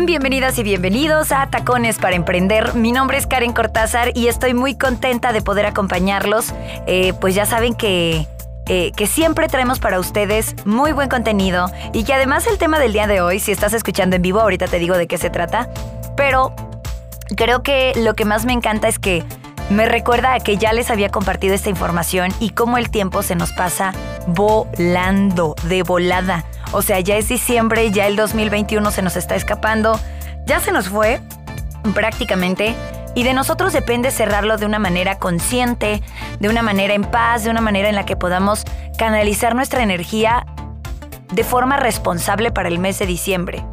Bienvenidas y bienvenidos a Tacones para Emprender. Mi nombre es Karen Cortázar y estoy muy contenta de poder acompañarlos. Eh, pues ya saben que eh, que siempre traemos para ustedes muy buen contenido y que además el tema del día de hoy, si estás escuchando en vivo, ahorita te digo de qué se trata, pero creo que lo que más me encanta es que me recuerda a que ya les había compartido esta información y cómo el tiempo se nos pasa volando, de volada. O sea, ya es diciembre, ya el 2021 se nos está escapando, ya se nos fue prácticamente y de nosotros depende cerrarlo de una manera consciente, de una manera en paz, de una manera en la que podamos canalizar nuestra energía de forma responsable para el mes de diciembre.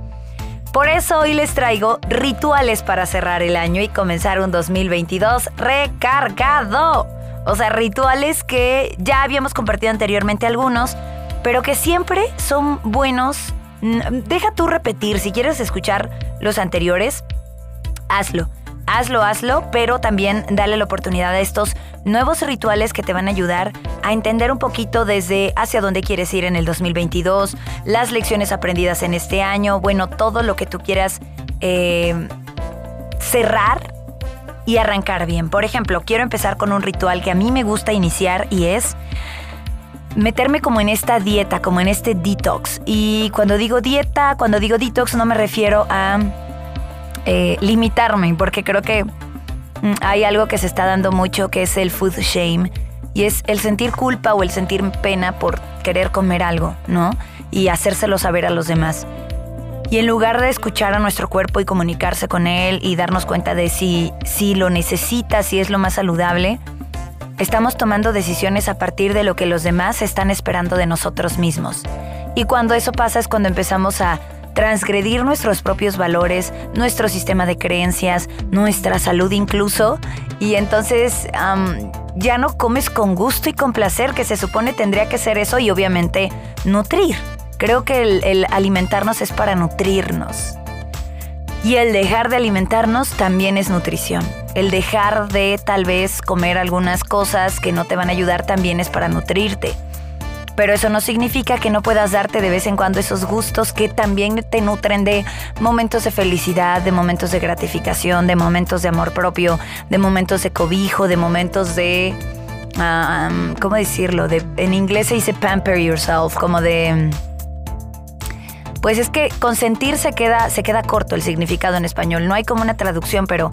Por eso hoy les traigo rituales para cerrar el año y comenzar un 2022 recargado. O sea, rituales que ya habíamos compartido anteriormente algunos, pero que siempre son buenos. Deja tú repetir, si quieres escuchar los anteriores, hazlo. Hazlo, hazlo, pero también dale la oportunidad a estos nuevos rituales que te van a ayudar a entender un poquito desde hacia dónde quieres ir en el 2022, las lecciones aprendidas en este año, bueno, todo lo que tú quieras eh, cerrar y arrancar bien. Por ejemplo, quiero empezar con un ritual que a mí me gusta iniciar y es meterme como en esta dieta, como en este detox. Y cuando digo dieta, cuando digo detox no me refiero a eh, limitarme, porque creo que mm, hay algo que se está dando mucho que es el food shame. Y es el sentir culpa o el sentir pena por querer comer algo, ¿no? Y hacérselo saber a los demás. Y en lugar de escuchar a nuestro cuerpo y comunicarse con él y darnos cuenta de si, si lo necesita, si es lo más saludable, Estamos tomando decisiones a partir de lo que los demás están esperando de nosotros mismos. Y cuando eso pasa es cuando empezamos a transgredir nuestros propios valores, nuestro sistema de creencias, nuestra salud incluso, y entonces ya no comes con gusto y con placer, que se supone tendría que ser eso, y obviamente nutrir. Creo que el alimentarnos es para nutrirnos. Y el dejar de alimentarnos también es nutrición. El dejar de tal vez comer algunas cosas que no te van a ayudar también es para nutrirte. Pero eso no significa que no puedas darte de vez en cuando esos gustos que también te nutren de momentos de felicidad, de momentos de gratificación, de momentos de amor propio, de momentos de cobijo, de momentos de... ¿Cómo decirlo? De, en inglés se dice pamper yourself, como de pues es que consentir se queda, se queda corto el significado en español. No hay como una traducción, pero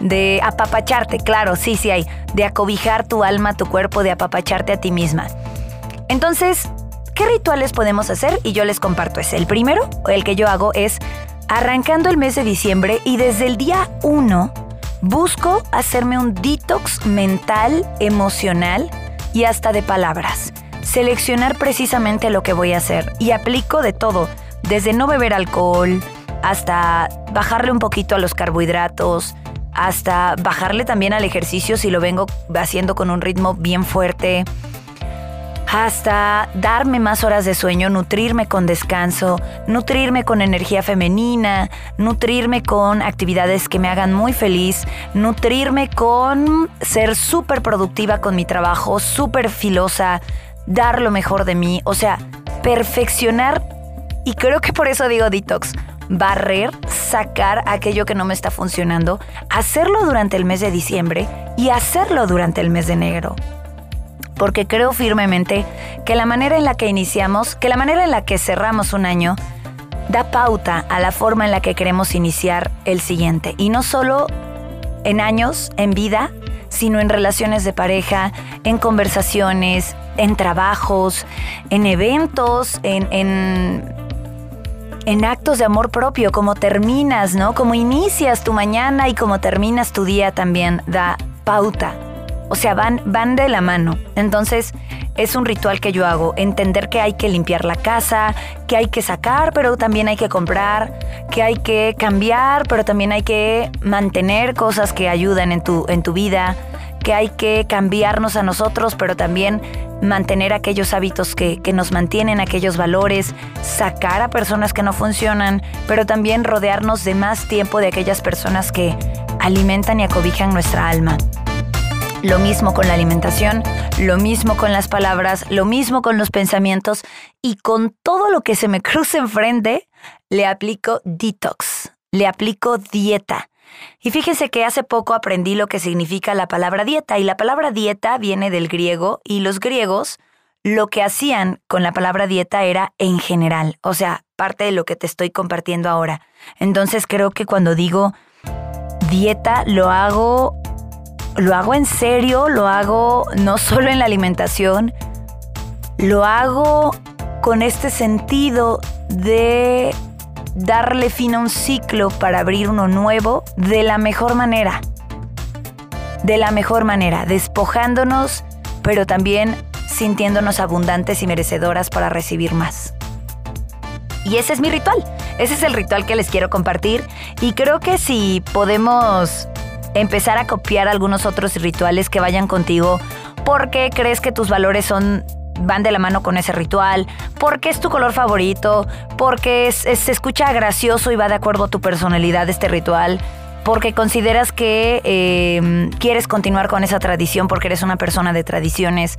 de apapacharte, claro, sí, sí hay. De acobijar tu alma, tu cuerpo, de apapacharte a ti misma. Entonces, ¿qué rituales podemos hacer? Y yo les comparto ese. El primero, el que yo hago, es arrancando el mes de diciembre y desde el día 1 busco hacerme un detox mental, emocional y hasta de palabras. Seleccionar precisamente lo que voy a hacer y aplico de todo desde no beber alcohol hasta bajarle un poquito a los carbohidratos, hasta bajarle también al ejercicio si lo vengo haciendo con un ritmo bien fuerte, hasta darme más horas de sueño, nutrirme con descanso, nutrirme con energía femenina, nutrirme con actividades que me hagan muy feliz, nutrirme con ser súper productiva con mi trabajo, súper filosa, dar lo mejor de mí, o sea, perfeccionar y creo que por eso digo detox. Barrer, sacar aquello que no me está funcionando, hacerlo durante el mes de diciembre y hacerlo durante el mes de enero. Porque creo firmemente que la manera en la que iniciamos, que la manera en la que cerramos un año, da pauta a la forma en la que queremos iniciar el siguiente. Y no solo en años, en vida, sino en relaciones de pareja, en conversaciones, en trabajos, en eventos, en, en en actos de amor propio, como terminas, ¿no? Como inicias tu mañana y como terminas tu día también da pauta. O sea, van, van de la mano. Entonces, es un ritual que yo hago, entender que hay que limpiar la casa, que hay que sacar, pero también hay que comprar, que hay que cambiar, pero también hay que mantener cosas que ayudan en tu, en tu vida, que hay que cambiarnos a nosotros, pero también mantener aquellos hábitos que, que, nos mantienen, aquellos valores, sacar a personas que no funcionan, pero también rodearnos de más tiempo de aquellas personas que alimentan y acobijan nuestra alma. Lo mismo con la alimentación, lo mismo con las palabras, lo mismo con los pensamientos y con todo lo que se me cruce enfrente, le aplico detox, le aplico dieta. Y fíjense que hace poco aprendí lo que significa la palabra dieta y la palabra dieta viene del griego y los griegos lo que hacían con la palabra dieta era en general, o sea, parte de lo que te estoy compartiendo ahora. Entonces creo que cuando digo dieta lo hago lo hago en serio, lo hago no solo en la alimentación, lo hago con este sentido de darle fin a un ciclo para abrir uno nuevo de la mejor manera. De la mejor manera, despojándonos, pero también sintiéndonos abundantes y merecedoras para recibir más. Y ese es mi ritual. Ese es el ritual que les quiero compartir y creo que si podemos empezar a copiar algunos otros rituales que vayan contigo porque crees que tus valores son van de la mano con ese ritual, porque es tu color favorito, porque se escucha gracioso y va de acuerdo a tu personalidad este ritual, porque consideras que em, quieres continuar con esa tradición porque eres una persona de tradiciones.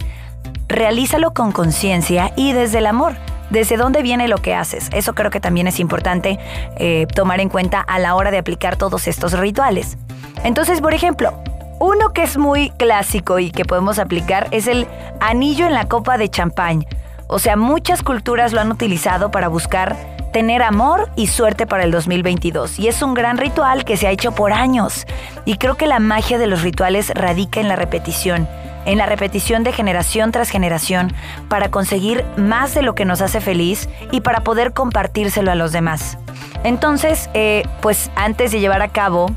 Realízalo con conciencia y desde el amor. ¿Desde dónde viene lo que haces? Eso creo que también es importante eh, tomar en cuenta a la hora de aplicar todos estos rituales. Entonces, por ejemplo, uno que es muy clásico y que podemos aplicar es el anillo en la copa de champán. O sea, muchas culturas lo han utilizado para buscar tener amor y suerte para el 2022. Y es un gran ritual que se ha hecho por años. Y creo que la magia de los rituales radica en la repetición, en la repetición de generación tras generación para conseguir más de lo que nos hace feliz y para poder compartírselo a los demás. Entonces, eh, pues antes de llevar a cabo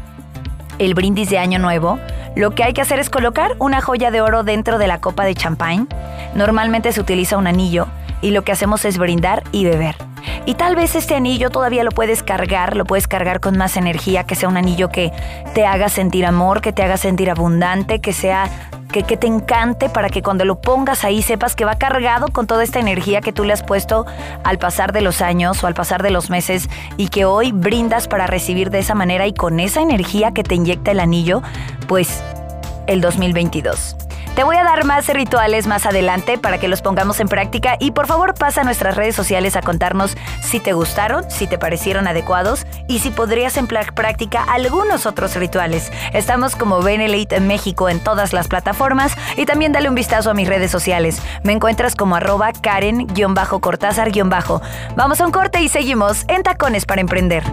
el brindis de Año Nuevo, lo que hay que hacer es colocar una joya de oro dentro de la copa de champán. Normalmente se utiliza un anillo y lo que hacemos es brindar y beber. Y tal vez este anillo todavía lo puedes cargar, lo puedes cargar con más energía, que sea un anillo que te haga sentir amor, que te haga sentir abundante, que sea que, te encante para que cuando lo pongas ahí sepas que va cargado con toda esta energía que tú le has puesto al pasar de los años o al pasar de los meses y que hoy brindas para recibir de esa manera y con esa energía que te inyecta el anillo, pues el 2022. Te voy a dar más rituales más adelante para que los pongamos en práctica y por favor pasa a nuestras redes sociales a contarnos si te gustaron, si te parecieron adecuados y si podrías emplear práctica algunos otros rituales. Estamos como Benelite en México en todas las plataformas y también dale un vistazo a mis redes sociales. Me encuentras como arroba Karen-Cortázar- Vamos a un corte y seguimos en Tacones para Emprender.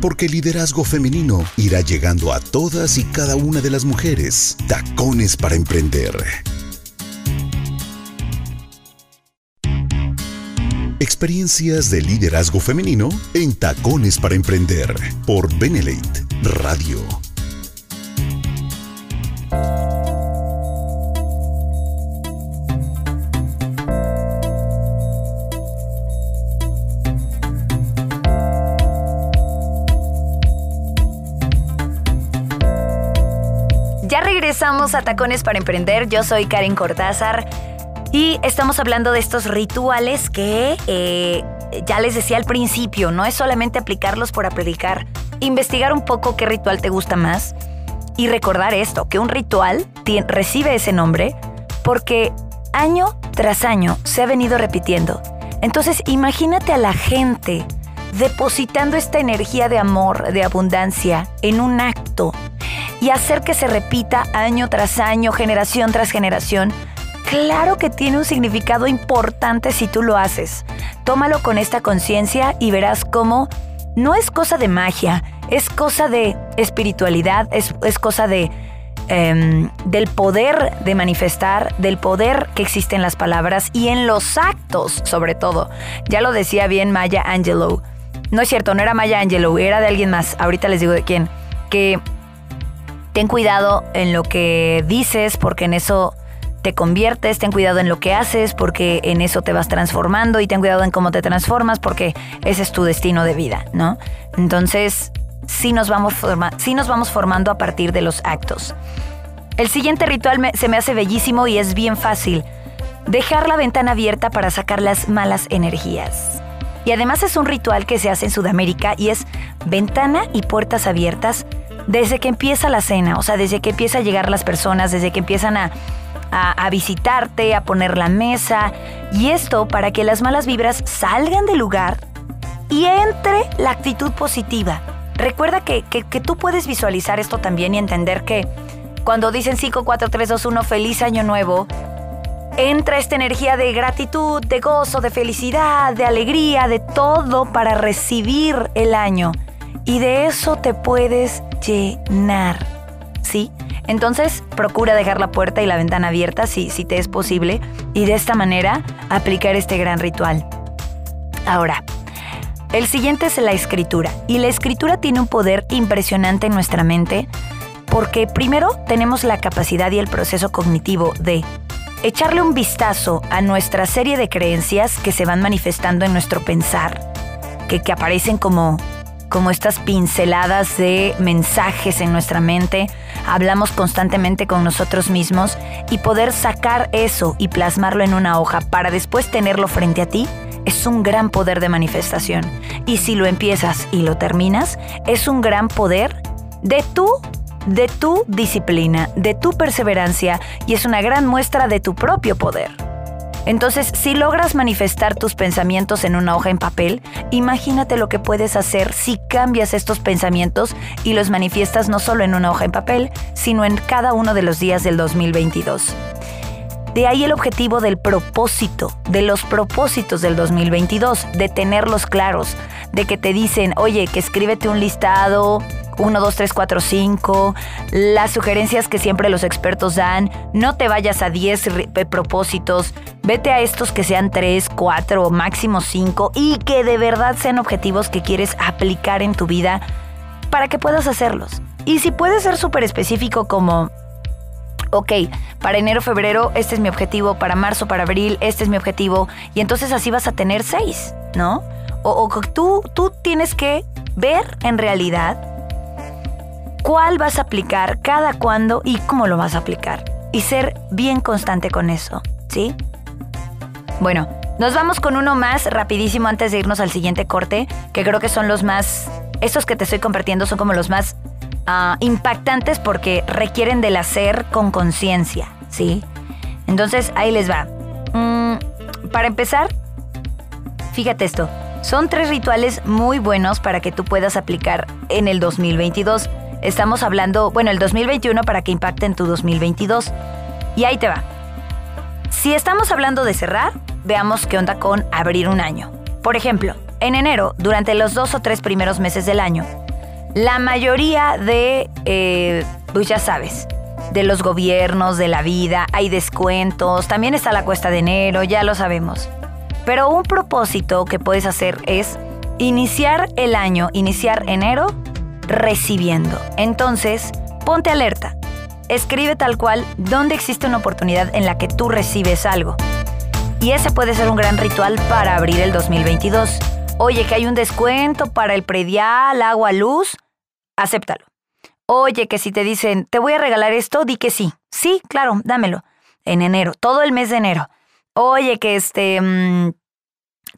Porque el liderazgo femenino irá llegando a todas y cada una de las mujeres. Tacones para emprender. Experiencias de liderazgo femenino en Tacones para emprender por Benelate Radio. Regresamos Tacones para Emprender. Yo soy Karen Cortázar y estamos hablando de estos rituales que eh, ya les decía al principio, no es solamente aplicarlos por aplicar, investigar un poco qué ritual te gusta más y recordar esto, que un ritual recibe ese nombre porque año tras año se ha venido repitiendo. Entonces imagínate a la gente depositando esta energía de amor, de abundancia en un acto y hacer que se repita año tras año, generación tras generación, claro que tiene un significado importante si tú lo haces. Tómalo con esta conciencia y verás cómo no es cosa de magia, es cosa de espiritualidad, es, cosa de em, del poder de manifestar, del poder que existe en las palabras y en los actos, sobre todo. Ya lo decía bien Maya Angelou. No es cierto, no era Maya Angelou, era de alguien más. Ahorita les digo de quién. Que ten cuidado en lo que dices, porque en eso te conviertes, ten cuidado en lo que haces porque en eso te vas transformando y ten cuidado en cómo te transformas porque ese es tu destino de vida, ¿no? Entonces, sí nos vamos, nos vamos formando a partir de los actos. El siguiente ritual se me hace bellísimo y es bien fácil. Dejar la ventana abierta para sacar las malas energías. Y además es un ritual que se hace en Sudamérica y es ventana y puertas abiertas desde que empieza la cena, o sea, desde que empieza a llegar las personas, desde que empiezan a a, visitarte, a poner la mesa, y esto para que las malas vibras salgan del lugar y entre la actitud positiva. Recuerda que, que, tú puedes visualizar esto también y entender que cuando dicen 5, 4, 3, 2, 1, feliz año nuevo, entra esta energía de gratitud, de gozo, de felicidad, de alegría, de todo para recibir el año. Y de eso te puedes llenar, ¿sí? Entonces, procura dejar la puerta y la ventana abierta si, si te es posible y de esta manera aplicar este gran ritual. Ahora, el siguiente es la escritura. Y la escritura tiene un poder impresionante en nuestra mente porque primero tenemos la capacidad y el proceso cognitivo de echarle un vistazo a nuestra serie de creencias que se van manifestando en nuestro pensar, que, que aparecen como como estas pinceladas de mensajes en nuestra mente, hablamos constantemente con nosotros mismos y poder sacar eso y plasmarlo en una hoja para después tenerlo frente a ti es un gran poder de manifestación. Y si lo empiezas y lo terminas, es un gran poder de tu de tu disciplina, de tu perseverancia y es una gran muestra de tu propio poder. Entonces, si logras manifestar tus pensamientos en una hoja en papel, imagínate lo que puedes hacer si cambias estos pensamientos y los manifiestas no solo en una hoja en papel, sino en cada uno de los días del 2022. De ahí el objetivo del propósito, de los propósitos del 2022, de tenerlos claros, de que te dicen, oye, que escríbete un listado, 1, 2, 3, 4, 5, las sugerencias que siempre los expertos dan, no te vayas a 10 propósitos, vete a estos que sean 3, 4 o máximo 5 y que de verdad sean objetivos que quieres aplicar en tu vida para que puedas hacerlos. Y si puedes ser súper específico como, ok, para enero, febrero, este es mi objetivo, para marzo, para abril, este es mi objetivo, y entonces así vas a tener 6, ¿no? O, o tú, tú tienes que ver en realidad cuál vas a aplicar, cada cuándo y cómo lo vas a aplicar. Y ser bien constante con eso, ¿sí? Bueno, nos vamos con uno más rapidísimo antes de irnos al siguiente corte, que creo que son los más... Estos que te estoy compartiendo son como los más ah, impactantes porque requieren del hacer con conciencia, ¿sí? Entonces, ahí les va. Mm, para empezar, fíjate esto. Son tres rituales muy buenos para que tú puedas aplicar en el 2022. Estamos hablando, bueno, el 2021 para que impacte en tu 2022. Y ahí te va. Si estamos hablando de cerrar, veamos qué onda con abrir un año. Por ejemplo, en enero, durante los dos o tres primeros meses del año, la mayoría de, eh, pues ya sabes, de los gobiernos, de la vida, hay descuentos, también está la cuesta de enero, ya lo sabemos. Pero un propósito que puedes hacer es iniciar el año, iniciar enero recibiendo. Entonces, ponte alerta. Escribe tal cual dónde existe una oportunidad en la que tú recibes algo. Y ese puede ser un gran ritual para abrir el 2022. Oye, que hay un descuento para el predial, agua, luz, acéptalo. Oye, que si te dicen, te voy a regalar esto, di que sí. Sí, claro, dámelo. En enero, todo el mes de enero. Oye, que este, mm,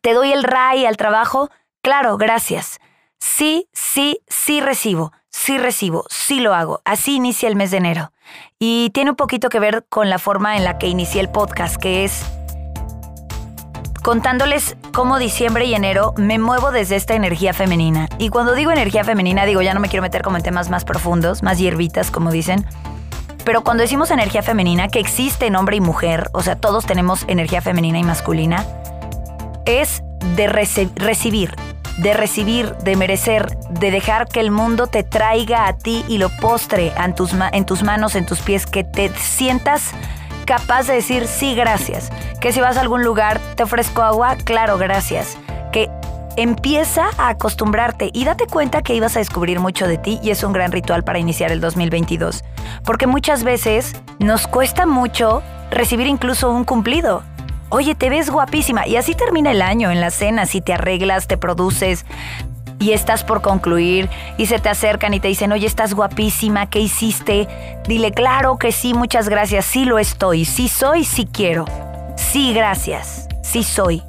te doy el RAI al trabajo. Claro, gracias. Sí, sí, sí recibo, sí recibo, sí lo hago. Así inicia el mes de enero. Y tiene un poquito que ver con la forma en la que inicié el podcast, que es contándoles cómo diciembre y enero me muevo desde esta energía femenina. Y cuando digo energía femenina, digo, ya no me quiero meter como en temas más profundos, más hierbitas, como dicen. Pero cuando decimos energía femenina, que existe en hombre y mujer, o sea, todos tenemos energía femenina y masculina, es de recibir, de recibir, de merecer, de dejar que el mundo te traiga a ti y lo postre tus, en tus manos, en tus pies, que te sientas capaz de decir sí, gracias. Que si vas a algún lugar, te ofrezco agua, claro, gracias. Que empieza a acostumbrarte y date cuenta que ibas a descubrir mucho de ti y es un gran ritual para iniciar el 2022. Porque muchas veces nos cuesta mucho recibir incluso un cumplido. Oye, te ves guapísima. Y así termina el año en la cena, si te arreglas, te produces y estás por concluir y se te acercan y te dicen, oye, estás guapísima, ¿qué hiciste? Dile, claro que sí, muchas gracias, sí lo estoy, sí soy, sí quiero. Sí, gracias, sí soy.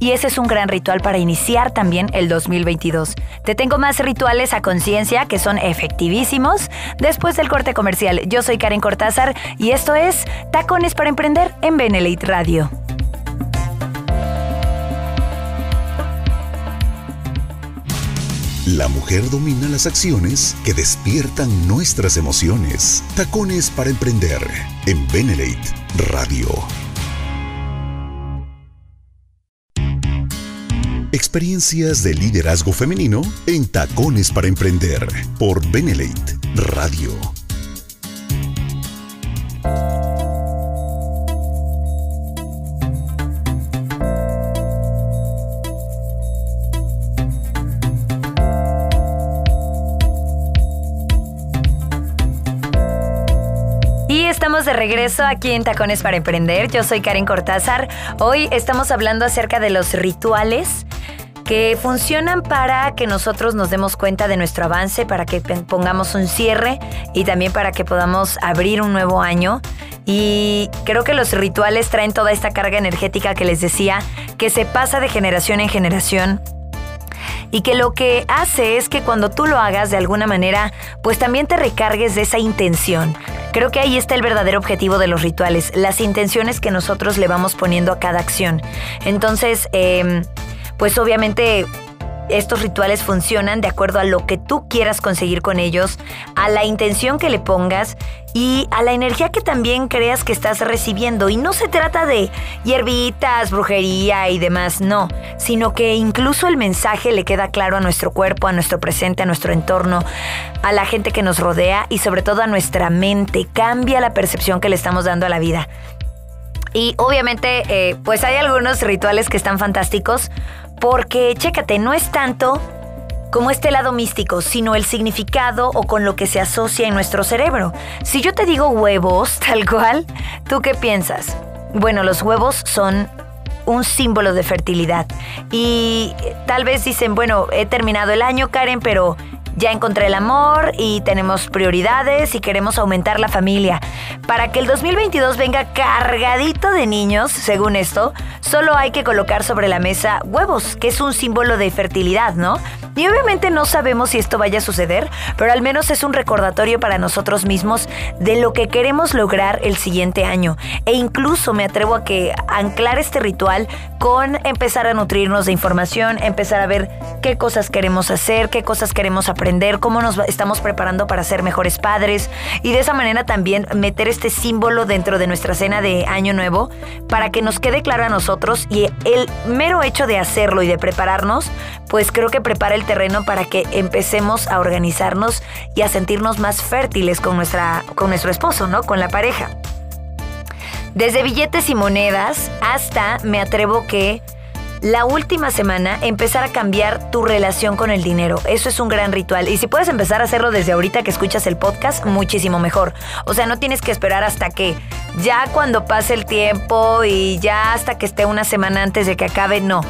Y ese es un gran ritual para iniciar también el 2022. Te tengo más rituales a conciencia que son efectivísimos después del corte comercial. Yo soy Karen Cortázar y esto es Tacones para Emprender en Benelite Radio. La mujer domina las acciones que despiertan nuestras emociones. Tacones para emprender en Benelate Radio. Experiencias de liderazgo femenino en Tacones para Emprender por Benelate Radio. Regreso aquí en Tacones para Emprender. Yo soy Karen Cortázar. Hoy estamos hablando acerca de los rituales que funcionan para que nosotros nos demos cuenta de nuestro avance, para que pongamos un cierre y también para que podamos abrir un nuevo año. Y creo que los rituales traen toda esta carga energética que les decía, que se pasa de generación en generación y que lo que hace es que cuando tú lo hagas de alguna manera, pues también te recargues de esa intención. Creo que ahí está el verdadero objetivo de los rituales, las intenciones que nosotros le vamos poniendo a cada acción. Entonces, eh, pues obviamente estos rituales funcionan de acuerdo a lo que tú quieras conseguir con ellos, a la intención que le pongas y a la energía que también creas que estás recibiendo. Y no se trata de hierbitas, brujería y demás, no, sino que incluso el mensaje le queda claro a nuestro cuerpo, a nuestro presente, a nuestro entorno, a la gente que nos rodea y sobre todo a nuestra mente. Cambia la percepción que le estamos dando a la vida. Y obviamente, eh, pues hay algunos rituales que están fantásticos porque, chécate, no es tanto como este lado místico, sino el significado o con lo que se asocia en nuestro cerebro. Si yo te digo huevos, tal cual, ¿tú qué piensas? Bueno, los huevos son un símbolo de fertilidad. Y tal vez dicen, bueno, he terminado el año, Karen, pero ya encontré el amor y tenemos prioridades y queremos aumentar la familia. Para que el 2022 venga cargadito de niños, según esto, solo hay que colocar sobre la mesa huevos, que es un símbolo de fertilidad, ¿no? Y obviamente no sabemos si esto vaya a suceder, pero al menos es un recordatorio para nosotros mismos de lo que queremos lograr el siguiente año. E incluso me atrevo a que anclar este ritual con empezar a nutrirnos de información, empezar a ver qué cosas queremos hacer, qué cosas queremos aprender, cómo nos estamos preparando para ser mejores padres y de esa manera también meter este símbolo dentro de nuestra cena de Año Nuevo para que nos quede claro a nosotros y el mero hecho de hacerlo y de prepararnos, pues creo que prepara el terreno para que empecemos a organizarnos y a sentirnos más fértiles con, nuestra, con nuestro esposo, ¿no? Con la pareja. Desde billetes y monedas hasta, me atrevo que la última semana empezar a cambiar tu relación con el dinero. Eso es un gran ritual. Y si puedes empezar a hacerlo desde ahorita que escuchas el podcast, muchísimo mejor. O sea, no tienes que esperar hasta que ya cuando pase el tiempo y ya hasta que esté una semana antes de que acabe, no.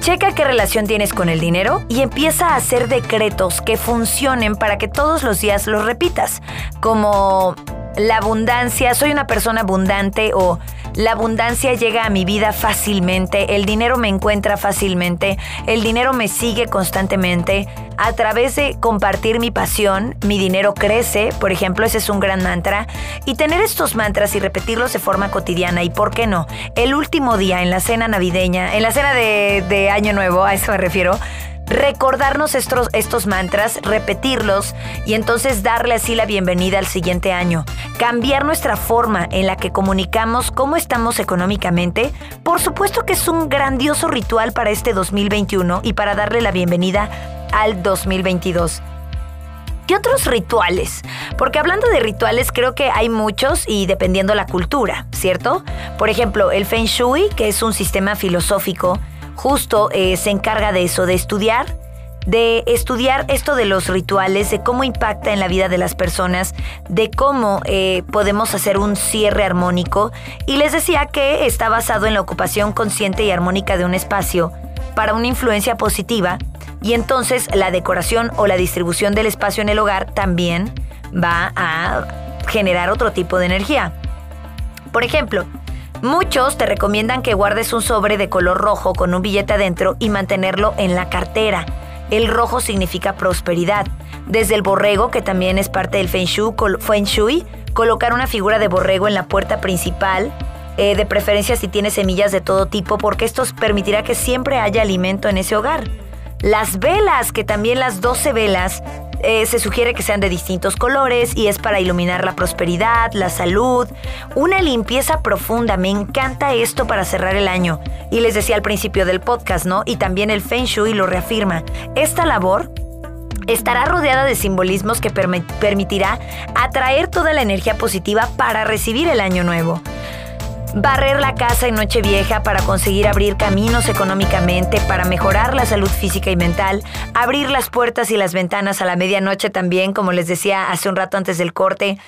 Checa qué relación tienes con el dinero y empieza a hacer decretos que funcionen para que todos los días los repitas, como la abundancia, soy una persona abundante o la abundancia llega a mi vida fácilmente, el dinero me encuentra fácilmente, el dinero me sigue constantemente. A través de compartir mi pasión, mi dinero crece, por ejemplo, ese es un gran mantra. Y tener estos mantras y repetirlos de forma cotidiana, y por qué no, el último día en la cena navideña, en la cena de, de Año Nuevo, a eso me refiero, recordarnos estos, estos mantras, repetirlos y entonces darle así la bienvenida al siguiente año. Cambiar nuestra forma en la que comunicamos cómo estamos económicamente, por supuesto que es un grandioso ritual para este 2021 y para darle la bienvenida al 2022. ¿Qué otros rituales? Porque hablando de rituales creo que hay muchos y dependiendo la cultura, ¿cierto? Por ejemplo, el Feng Shui, que es un sistema filosófico, justo eh, se encarga de eso, de estudiar de estudiar esto de los rituales, de cómo impacta en la vida de las personas, de cómo eh, podemos hacer un cierre armónico. Y les decía que está basado en la ocupación consciente y armónica de un espacio para una influencia positiva y entonces la decoración o la distribución del espacio en el hogar también va a generar otro tipo de energía. Por ejemplo, muchos te recomiendan que guardes un sobre de color rojo con un billete adentro y mantenerlo en la cartera. El rojo significa prosperidad. Desde el borrego, que también es parte del Feng Shui, colocar una figura de borrego en la puerta principal, eh, de preferencia si tiene semillas de todo tipo, porque esto permitirá que siempre haya alimento en ese hogar. Las velas, que también las 12 velas, eh, se sugiere que sean de distintos colores y es para iluminar la prosperidad, la salud, una limpieza profunda. Me encanta esto para cerrar el año. Y les decía al principio del podcast, ¿no? Y también el Feng Shui lo reafirma. Esta labor estará rodeada de simbolismos que permitirá atraer toda la energía positiva para recibir el año nuevo barrer la casa en Nochevieja para conseguir abrir caminos económicamente, para mejorar la salud física y mental, abrir las puertas y las ventanas a la medianoche también, como les decía hace un rato antes del corte,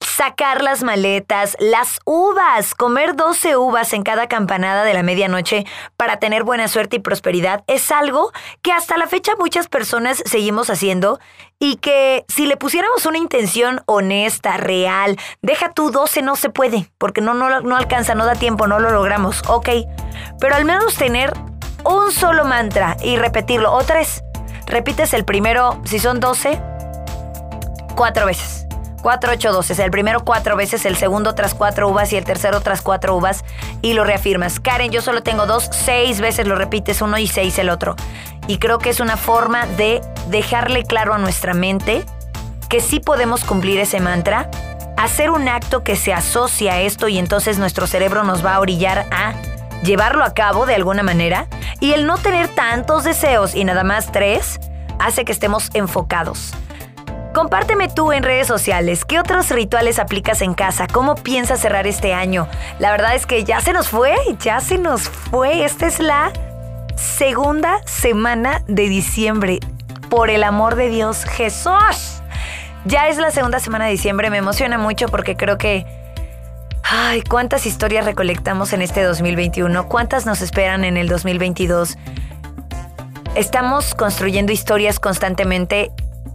sacar las maletas, las uvas, comer 12 uvas en cada campanada de la medianoche para tener buena suerte y prosperidad es algo que hasta la fecha muchas personas seguimos haciendo y que si le pusiéramos una intención honesta, real, deja tú 12 no se puede, porque no, no, no alcanza, no da tiempo, no lo logramos, ok, pero al menos tener un solo mantra y repetirlo, o tres, repites el primero, si son 12, cuatro veces 4, 8, 12. El primero cuatro veces, el segundo tras cuatro uvas y el tercero tras cuatro uvas y lo reafirmas. Karen, yo solo tengo dos, seis veces lo repites uno y seis el otro. Y creo que es una forma de dejarle claro a nuestra mente que sí podemos cumplir ese mantra, hacer un acto que se asocia a esto y entonces nuestro cerebro nos va a orillar a llevarlo a cabo de alguna manera. Y el no tener tantos deseos y nada más tres hace que estemos enfocados. Compárteme tú en redes sociales qué otros rituales aplicas en casa, cómo piensas cerrar este año. La verdad es que ya se nos fue, ya se nos fue. Esta es la segunda semana de diciembre. Por el amor de Dios, Jesús. Ya es la segunda semana de diciembre, me emociona mucho porque creo que... Ay, cuántas historias recolectamos en este 2021, cuántas nos esperan en el 2022. Estamos construyendo historias constantemente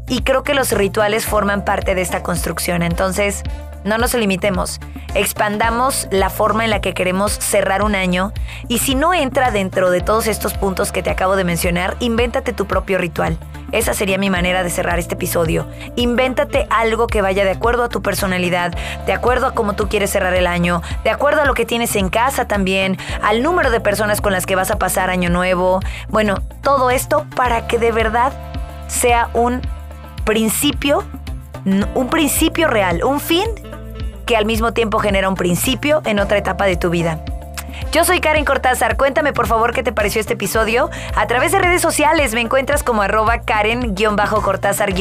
y creo que los rituales forman parte de esta construcción. Entonces, no nos limitemos, expandamos la forma en la que queremos cerrar un año y si no entra dentro de todos estos puntos que te acabo de mencionar, invéntate tu propio ritual. Esa sería mi manera de cerrar este episodio. Invéntate algo que vaya de acuerdo a tu personalidad, de acuerdo a cómo tú quieres cerrar el año, de acuerdo a lo que tienes en casa también, al número de personas con las que vas a pasar año nuevo. Bueno, todo esto para que de verdad sea un principio, un principio real, un fin que al mismo tiempo genera un principio en otra etapa de tu vida. Yo soy Karen Cortázar. Cuéntame por favor qué te pareció este episodio. A través de redes sociales me encuentras como arroba Karen-Cortázar-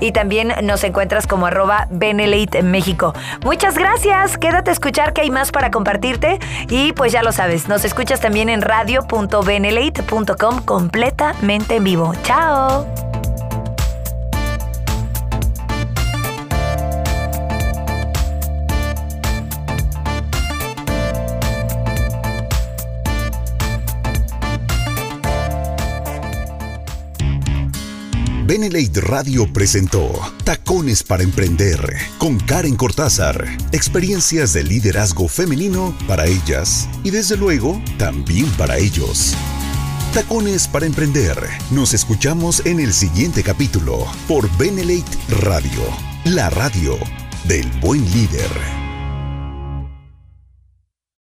y también nos encuentras como arroba Benelate México. Muchas gracias. Quédate a escuchar que hay más para compartirte. Y pues ya lo sabes, nos escuchas también en radio.benelate.com completamente en vivo. Chao. Benelate Radio presentó Tacones para Emprender con Karen Cortázar. Experiencias de liderazgo femenino para ellas y desde luego también para ellos. Tacones para Emprender. Nos escuchamos en el siguiente capítulo por Benelate Radio, la radio del buen líder.